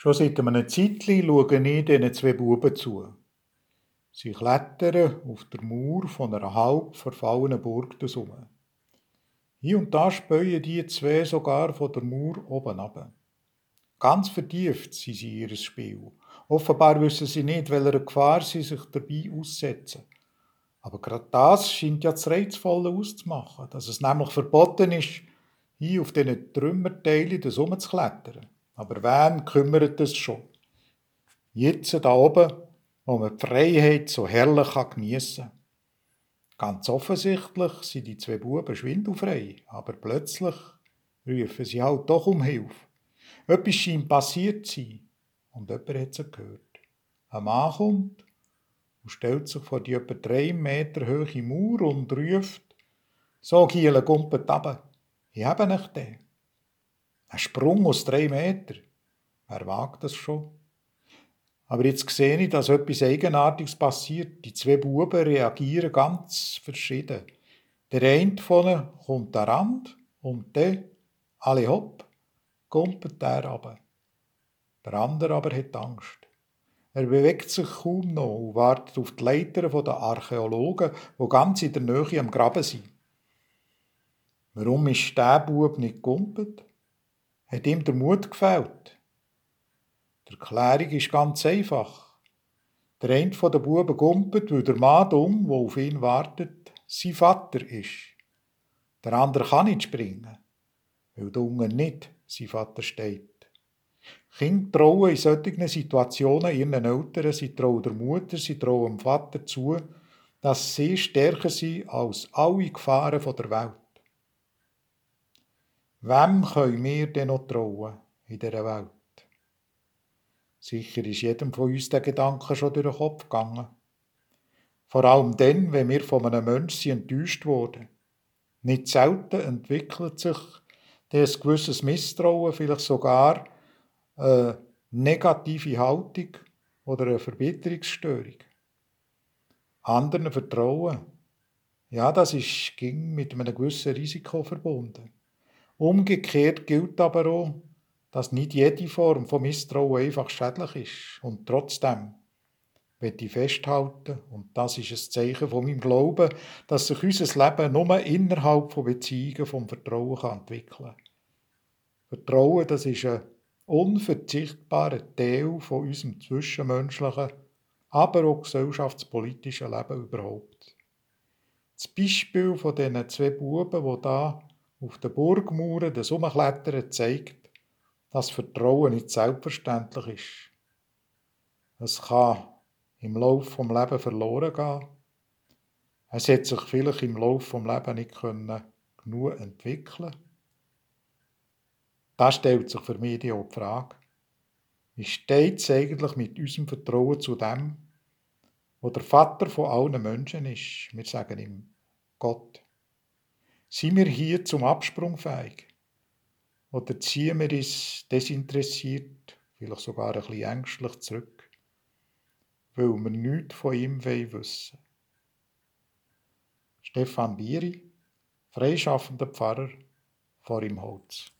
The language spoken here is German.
Schon seit einem Zeitchen schaue ich diesen zwei Buben zu. Sie klettern auf der Mauer von einer halb verfallenen Burg herum. Hier und da spähen die zwei sogar von der Mauer oben ab. Ganz vertieft sind sie in ihr Spiel. Offenbar wissen sie nicht, welcher Gefahr sie sich dabei aussetzen. Aber gerade das scheint ja das Reizvolle auszumachen, dass es nämlich verboten ist, hier auf diesen Trümmerteilen herumzuklettern. Aber wen kümmert es schon? Jetzt da oben, wo man die Freiheit so herrlich geniessen kann. Ganz offensichtlich sind die zwei Buben schwindelfrei, aber plötzlich rufen sie halt doch um Hilfe. Etwas scheint passiert zu sein und jemand hat sie gehört. Ein Mann kommt und stellt sich vor die etwa drei Meter hohe Mauer und ruft, so Giele, gumpet ab, ich habe nicht den. Ein Sprung aus drei Metern. Wer wagt das schon? Aber jetzt sehe ich, dass etwas Eigenartiges passiert. Die zwei Buben reagieren ganz verschieden. Der eine von ihnen kommt an Rand und der, alle hopp, kommt der runter. Der andere aber hat Angst. Er bewegt sich kaum noch und wartet auf die Leiter der Archäologen, die ganz in der Nähe am Graben sind. Warum ist der Bub nicht gumpet? Hat ihm der Mut gefällt? Die Erklärung ist ganz einfach. Der eine von den Buben gumpet, weil der Mann dumm, der auf ihn wartet, sein Vater ist. Der andere kann nicht springen, weil der Unge nicht sein Vater steht. Kinder trauen in solchen Situationen ihren Eltern, sie trauen der Mutter, sie trauen dem Vater zu, dass sie stärker sind als alle Gefahren der Welt. Wem können wir denn noch trauen in dieser Welt? Sicher ist jedem von uns der Gedanke schon durch den Kopf gegangen. Vor allem dann, wenn wir von einem Menschen enttäuscht wurden. Nicht selten entwickelt sich ein gewisses Misstrauen, vielleicht sogar eine negative Haltung oder eine Verbitterungsstörung. Anderen vertrauen, ja, das ist ging mit einem gewissen Risiko verbunden. Umgekehrt gilt aber auch, dass nicht jede Form von Misstrauen einfach schädlich ist. Und trotzdem möchte ich festhalten, und das ist ein Zeichen von meinem Glauben, dass sich unser Leben nur innerhalb von Beziehungen vom Vertrauen kann entwickeln kann. Vertrauen, das ist ein unverzichtbarer Teil von unserem zwischenmenschlichen, aber auch gesellschaftspolitischen Leben überhaupt. Das Beispiel von diesen zwei Buben, die da auf den Burgmauern des Umklettern zeigt, dass Vertrauen nicht selbstverständlich ist. Es kann im Lauf vom Leben verloren gehen. Es hat sich vielleicht im Lauf vom Leben nicht genug entwickeln. Da stellt sich für mich die Frage, wie steht es eigentlich mit unserem Vertrauen zu dem, wo der Vater von allen Menschen ist? Wir sagen ihm Gott. Sind wir hier zum Absprung fähig? Oder ziehen wir uns desinteressiert, vielleicht sogar ein bisschen ängstlich zurück, weil wir nichts von ihm wissen Stefan Bieri, freischaffender Pfarrer vor im Holz.